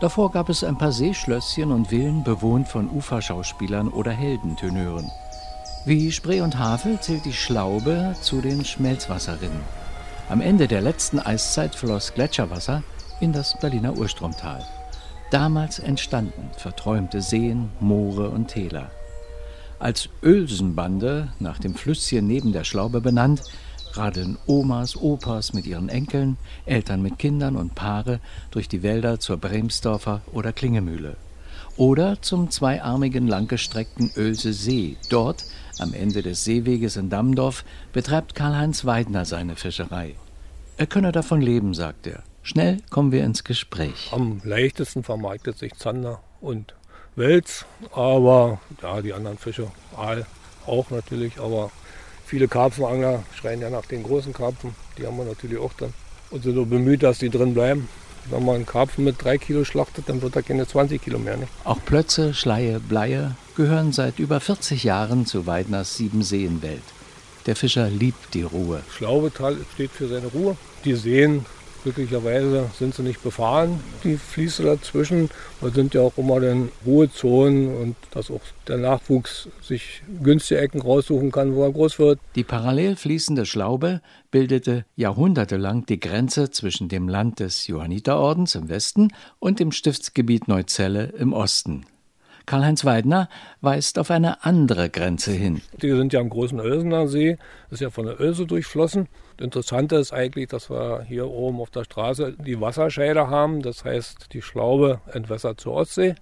Davor gab es ein paar Seeschlösschen und Villen bewohnt von Uferschauspielern oder Heldentenören. Wie Spree und Havel zählt die Schlaube zu den Schmelzwasserrinnen. Am Ende der letzten Eiszeit floss Gletscherwasser in das Berliner Urstromtal. Damals entstanden verträumte Seen, Moore und Täler. Als Ölsenbande, nach dem Flüsschen neben der Schlaube benannt, radeln Omas, Opas mit ihren Enkeln, Eltern mit Kindern und Paare durch die Wälder zur Bremsdorfer oder Klingemühle. Oder zum zweiarmigen langgestreckten Oelse See. Dort, am Ende des Seeweges in Dammdorf, betreibt Karl-Heinz Weidner seine Fischerei. Er könne davon leben, sagt er. Schnell kommen wir ins Gespräch. Am leichtesten vermarktet sich Zander und Wels, aber ja, die anderen Fische, Aal auch natürlich, aber Viele Karpfenangler schreien ja nach den großen Karpfen. Die haben wir natürlich auch dann. Und sind so bemüht, dass die drin bleiben. Wenn man einen Karpfen mit drei Kilo schlachtet, dann wird er keine 20 Kilo mehr. Ne? Auch Plötze, Schleie, Bleie gehören seit über 40 Jahren zu Weidners Siebenseenwelt. Der Fischer liebt die Ruhe. Schlaubetal steht für seine Ruhe. Die Seen Glücklicherweise sind sie nicht befahren, die Fließe dazwischen. Da sind ja auch immer dann Ruhezonen und dass auch der Nachwuchs sich günstige Ecken raussuchen kann, wo er groß wird. Die parallel fließende Schlaube bildete jahrhundertelang die Grenze zwischen dem Land des Johanniterordens im Westen und dem Stiftsgebiet Neuzelle im Osten. Karl-Heinz Weidner weist auf eine andere Grenze hin. Die sind ja am großen Oelsener See, das ist ja von der Oelse durchflossen. Interessante ist eigentlich, dass wir hier oben auf der Straße die Wasserscheide haben, das heißt die Schlaube entwässert zur Ostsee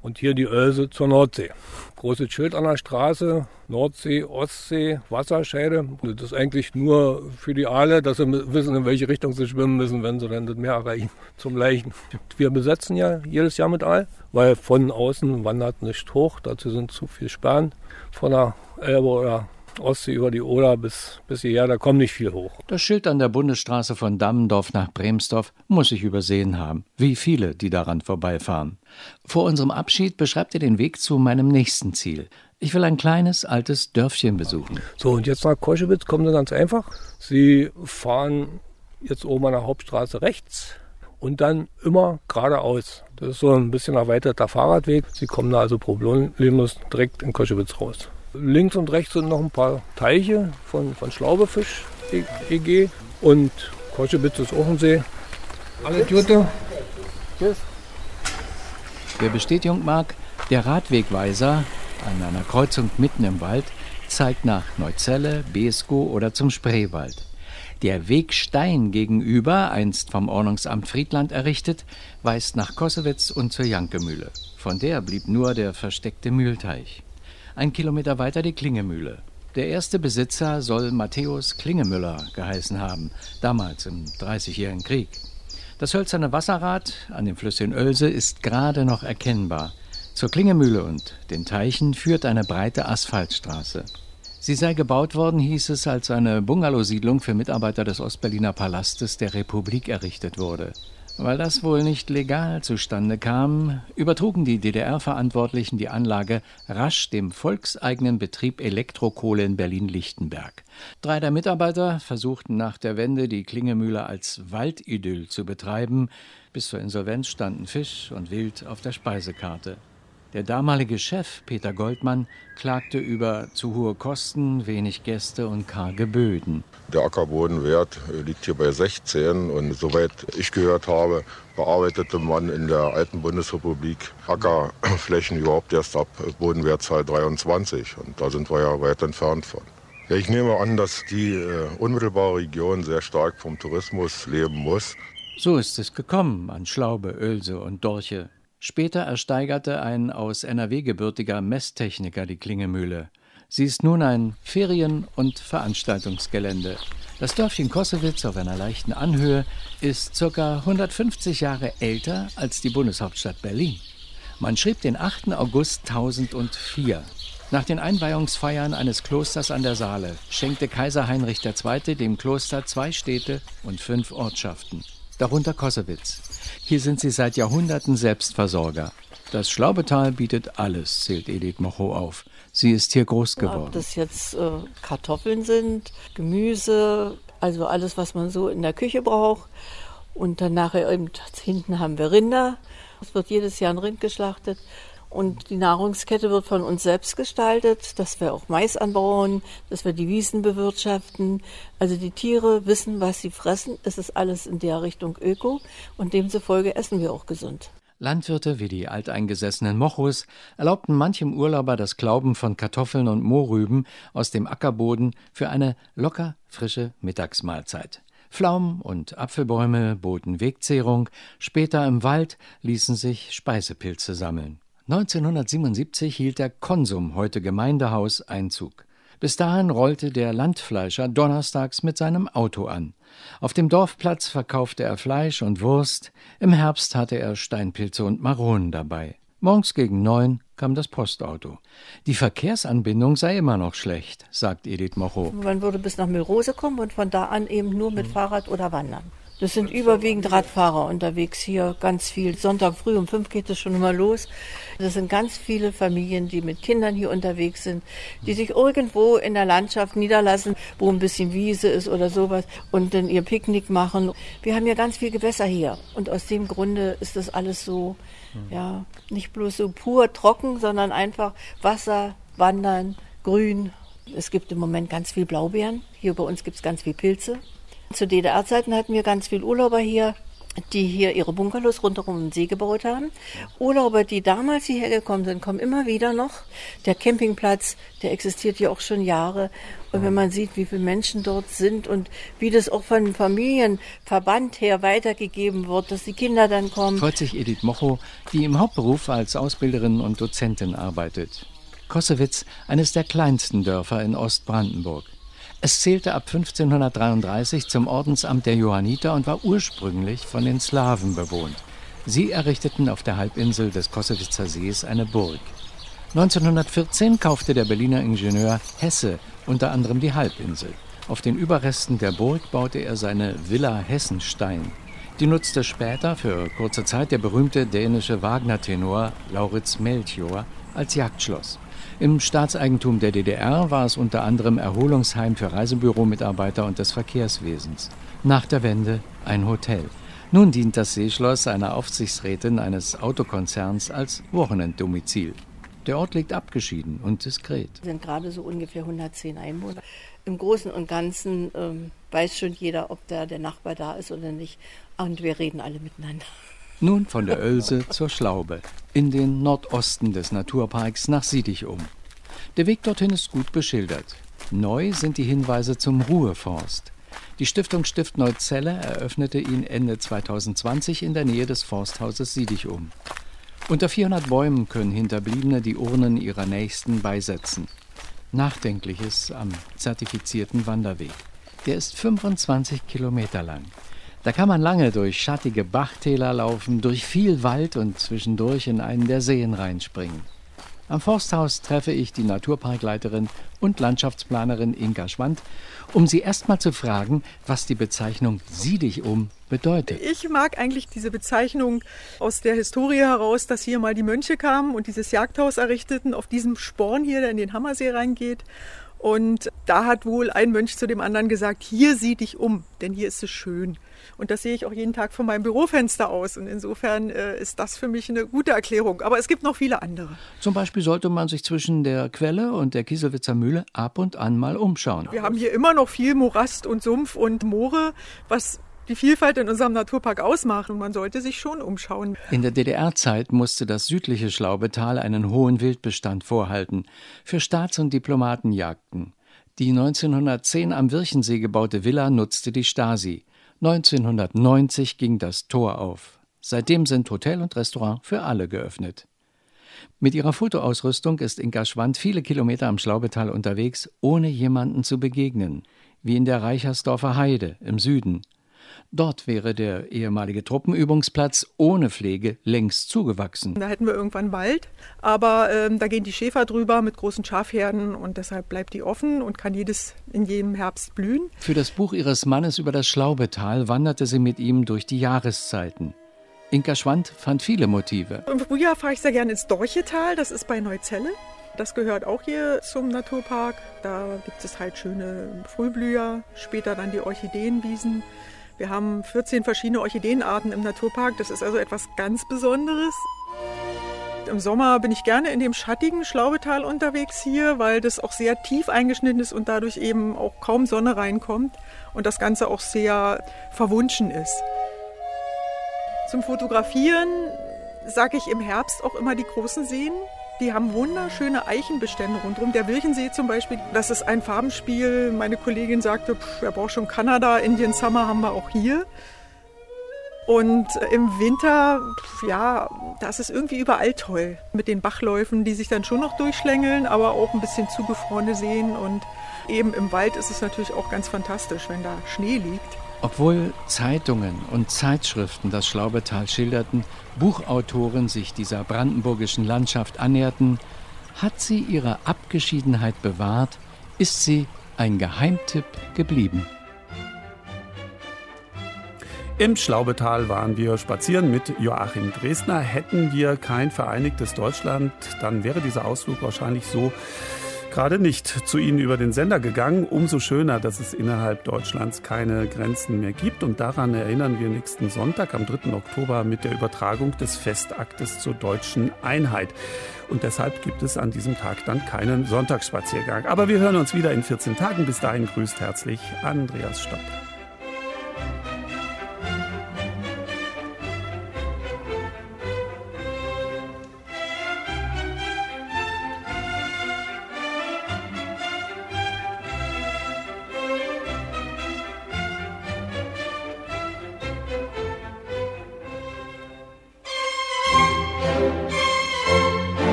und hier die Oelse zur Nordsee. Großes Schild an der Straße, Nordsee, Ostsee, Wasserscheide. Das ist eigentlich nur für die Aale, dass sie wissen, in welche Richtung sie schwimmen müssen, wenn sie dann das Meer erreichen zum Leichen. Wir besetzen ja jedes Jahr mit Aal, weil von außen wandert nicht hoch. Dazu sind zu viel Sperren von der Elbe oder Ostsee über die Oder bis, bis hierher, da kommt nicht viel hoch. Das Schild an der Bundesstraße von Dammendorf nach Bremsdorf muss ich übersehen haben, wie viele, die daran vorbeifahren. Vor unserem Abschied beschreibt er den Weg zu meinem nächsten Ziel. Ich will ein kleines, altes Dörfchen besuchen. So, und jetzt nach Koschewitz kommen Sie ganz einfach. Sie fahren jetzt oben an der Hauptstraße rechts und dann immer geradeaus. Das ist so ein bisschen erweiterter Fahrradweg. Sie kommen da also problemlos direkt in Koschewitz raus. Links und rechts sind noch ein paar Teiche von, von Schlaubefisch EG und Koschewitz ist auch ein See. Alle Gute. Tschüss. Wer Bestätigung mag, der Radwegweiser an einer Kreuzung mitten im Wald zeigt nach Neuzelle, Beeskow oder zum Spreewald. Der Wegstein gegenüber, einst vom Ordnungsamt Friedland errichtet, weist nach Kossewitz und zur Jankemühle. Von der blieb nur der versteckte Mühlteich. Ein Kilometer weiter die Klingemühle. Der erste Besitzer soll Matthäus Klingemüller geheißen haben, damals im Dreißigjährigen Krieg. Das hölzerne Wasserrad an dem Flüsschen Oelse ist gerade noch erkennbar. Zur Klingemühle und den Teichen führt eine breite Asphaltstraße. Sie sei gebaut worden, hieß es, als eine Bungalowsiedlung für Mitarbeiter des Ostberliner Palastes der Republik errichtet wurde. Weil das wohl nicht legal zustande kam, übertrugen die DDR-Verantwortlichen die Anlage rasch dem volkseigenen Betrieb Elektrokohle in Berlin-Lichtenberg. Drei der Mitarbeiter versuchten nach der Wende die Klingemühle als Waldidyll zu betreiben. Bis zur Insolvenz standen Fisch und Wild auf der Speisekarte. Der damalige Chef Peter Goldmann klagte über zu hohe Kosten, wenig Gäste und karge Böden. Der Ackerbodenwert liegt hier bei 16 und soweit ich gehört habe, bearbeitete man in der alten Bundesrepublik Ackerflächen überhaupt erst ab Bodenwertzahl 23 und da sind wir ja weit entfernt von. Ja, ich nehme an, dass die äh, unmittelbare Region sehr stark vom Tourismus leben muss. So ist es gekommen an Schlaube, Oelse und Dorche. Später ersteigerte ein aus NRW gebürtiger Messtechniker die Klingemühle. Sie ist nun ein Ferien- und Veranstaltungsgelände. Das Dörfchen Kossewitz auf einer leichten Anhöhe ist ca. 150 Jahre älter als die Bundeshauptstadt Berlin. Man schrieb den 8. August 1004. Nach den Einweihungsfeiern eines Klosters an der Saale schenkte Kaiser Heinrich II. dem Kloster zwei Städte und fünf Ortschaften, darunter Kossewitz. Hier sind sie seit Jahrhunderten Selbstversorger. Das Schlaubetal bietet alles, zählt Edith Mocho auf. Sie ist hier groß geworden. Ob das jetzt äh, Kartoffeln sind, Gemüse, also alles, was man so in der Küche braucht. Und dann nachher eben hinten haben wir Rinder. Es wird jedes Jahr ein Rind geschlachtet. Und die Nahrungskette wird von uns selbst gestaltet, dass wir auch Mais anbauen, dass wir die Wiesen bewirtschaften. Also die Tiere wissen, was sie fressen. Es ist alles in der Richtung Öko und demzufolge essen wir auch gesund. Landwirte wie die alteingesessenen Mochus erlaubten manchem Urlauber das Klauben von Kartoffeln und Mohrrüben aus dem Ackerboden für eine locker frische Mittagsmahlzeit. Pflaumen und Apfelbäume boten Wegzehrung, später im Wald ließen sich Speisepilze sammeln. 1977 hielt der Konsum, heute Gemeindehaus, Einzug. Bis dahin rollte der Landfleischer donnerstags mit seinem Auto an. Auf dem Dorfplatz verkaufte er Fleisch und Wurst, im Herbst hatte er Steinpilze und Maronen dabei. Morgens gegen neun kam das Postauto. Die Verkehrsanbindung sei immer noch schlecht, sagt Edith Mocho. Man würde bis nach Milrose kommen und von da an eben nur mit Fahrrad oder Wandern. Das sind überwiegend Radfahrer unterwegs hier, ganz viel. Sonntag früh um fünf geht es schon immer los. Das sind ganz viele Familien, die mit Kindern hier unterwegs sind, die sich irgendwo in der Landschaft niederlassen, wo ein bisschen Wiese ist oder sowas und dann ihr Picknick machen. Wir haben ja ganz viel Gewässer hier und aus dem Grunde ist das alles so, ja, nicht bloß so pur trocken, sondern einfach Wasser, Wandern, Grün. Es gibt im Moment ganz viel Blaubeeren. Hier bei uns gibt es ganz viel Pilze. Zu DDR-Zeiten hatten wir ganz viele Urlauber hier, die hier ihre Bungalows rundherum den See gebaut haben. Urlauber, die damals hierher gekommen sind, kommen immer wieder noch. Der Campingplatz, der existiert hier auch schon Jahre. Und wenn man sieht, wie viele Menschen dort sind und wie das auch von Familienverband her weitergegeben wird, dass die Kinder dann kommen. Freut sich Edith Mocho, die im Hauptberuf als Ausbilderin und Dozentin arbeitet. Kossewitz, eines der kleinsten Dörfer in Ostbrandenburg. Es zählte ab 1533 zum Ordensamt der Johanniter und war ursprünglich von den Slawen bewohnt. Sie errichteten auf der Halbinsel des Kossewitzer Sees eine Burg. 1914 kaufte der Berliner Ingenieur Hesse unter anderem die Halbinsel. Auf den Überresten der Burg baute er seine Villa Hessenstein. Die nutzte später für kurze Zeit der berühmte dänische Wagner-Tenor Lauritz Melchior als Jagdschloss. Im Staatseigentum der DDR war es unter anderem Erholungsheim für Reisebüromitarbeiter und des Verkehrswesens. Nach der Wende ein Hotel. Nun dient das Seeschloss einer Aufsichtsrätin eines Autokonzerns als Wochenenddomizil. Der Ort liegt abgeschieden und diskret. Es sind gerade so ungefähr 110 Einwohner. Im Großen und Ganzen ähm, weiß schon jeder, ob da der Nachbar da ist oder nicht. Und wir reden alle miteinander. Nun von der Oelse zur Schlaube, in den Nordosten des Naturparks nach Siedichum. Der Weg dorthin ist gut beschildert. Neu sind die Hinweise zum Ruheforst. Die Stiftung Stift Neuzelle eröffnete ihn Ende 2020 in der Nähe des Forsthauses Siedichum. Unter 400 Bäumen können Hinterbliebene die Urnen ihrer Nächsten beisetzen. Nachdenkliches am zertifizierten Wanderweg. Der ist 25 Kilometer lang. Da kann man lange durch schattige Bachtäler laufen, durch viel Wald und zwischendurch in einen der Seen reinspringen. Am Forsthaus treffe ich die Naturparkleiterin und Landschaftsplanerin Inka Schwand, um sie erstmal zu fragen, was die Bezeichnung Sieh dich um bedeutet. Ich mag eigentlich diese Bezeichnung aus der Historie heraus, dass hier mal die Mönche kamen und dieses Jagdhaus errichteten auf diesem Sporn hier, der in den Hammersee reingeht. Und da hat wohl ein Mönch zu dem anderen gesagt, hier sieh dich um, denn hier ist es schön. Und das sehe ich auch jeden Tag von meinem Bürofenster aus. Und insofern äh, ist das für mich eine gute Erklärung. Aber es gibt noch viele andere. Zum Beispiel sollte man sich zwischen der Quelle und der Kieselwitzer Mühle ab und an mal umschauen. Wir haben hier immer noch viel Morast und Sumpf und Moore, was die Vielfalt in unserem Naturpark ausmacht. Und man sollte sich schon umschauen. In der DDR-Zeit musste das südliche Schlaubetal einen hohen Wildbestand vorhalten für Staats- und Diplomatenjagden. Die 1910 am Wirchensee gebaute Villa nutzte die Stasi. 1990 ging das Tor auf. Seitdem sind Hotel und Restaurant für alle geöffnet. Mit ihrer Fotoausrüstung ist Inka Schwand viele Kilometer am Schlaubetal unterwegs, ohne jemanden zu begegnen, wie in der Reichersdorfer Heide im Süden. Dort wäre der ehemalige Truppenübungsplatz ohne Pflege längst zugewachsen. Da hätten wir irgendwann Wald, aber ähm, da gehen die Schäfer drüber mit großen Schafherden und deshalb bleibt die offen und kann jedes in jedem Herbst blühen. Für das Buch ihres Mannes über das Schlaubetal wanderte sie mit ihm durch die Jahreszeiten. Inka Schwand fand viele Motive. Im Frühjahr fahre ich sehr gerne ins Dorchetal, das ist bei Neuzelle. Das gehört auch hier zum Naturpark. Da gibt es halt schöne Frühblüher, später dann die Orchideenwiesen. Wir haben 14 verschiedene Orchideenarten im Naturpark. Das ist also etwas ganz Besonderes. Im Sommer bin ich gerne in dem schattigen Schlaubetal unterwegs hier, weil das auch sehr tief eingeschnitten ist und dadurch eben auch kaum Sonne reinkommt und das Ganze auch sehr verwunschen ist. Zum Fotografieren sage ich im Herbst auch immer die großen Seen. Die haben wunderschöne Eichenbestände rundherum. Der Wilchensee zum Beispiel, das ist ein Farbenspiel. Meine Kollegin sagte, pff, er braucht schon Kanada, Indian Summer haben wir auch hier. Und im Winter, ja, das ist irgendwie überall toll. Mit den Bachläufen, die sich dann schon noch durchschlängeln, aber auch ein bisschen zugefrorene Seen. Und eben im Wald ist es natürlich auch ganz fantastisch, wenn da Schnee liegt. Obwohl Zeitungen und Zeitschriften das Schlaubetal schilderten, Buchautoren sich dieser brandenburgischen Landschaft annäherten, hat sie ihre Abgeschiedenheit bewahrt, ist sie ein Geheimtipp geblieben. Im Schlaubetal waren wir spazieren mit Joachim Dresdner. Hätten wir kein vereinigtes Deutschland, dann wäre dieser Ausflug wahrscheinlich so gerade nicht zu Ihnen über den Sender gegangen. Umso schöner, dass es innerhalb Deutschlands keine Grenzen mehr gibt. Und daran erinnern wir nächsten Sonntag am 3. Oktober mit der Übertragung des Festaktes zur deutschen Einheit. Und deshalb gibt es an diesem Tag dann keinen Sonntagsspaziergang. Aber wir hören uns wieder in 14 Tagen. Bis dahin grüßt herzlich Andreas Stopp.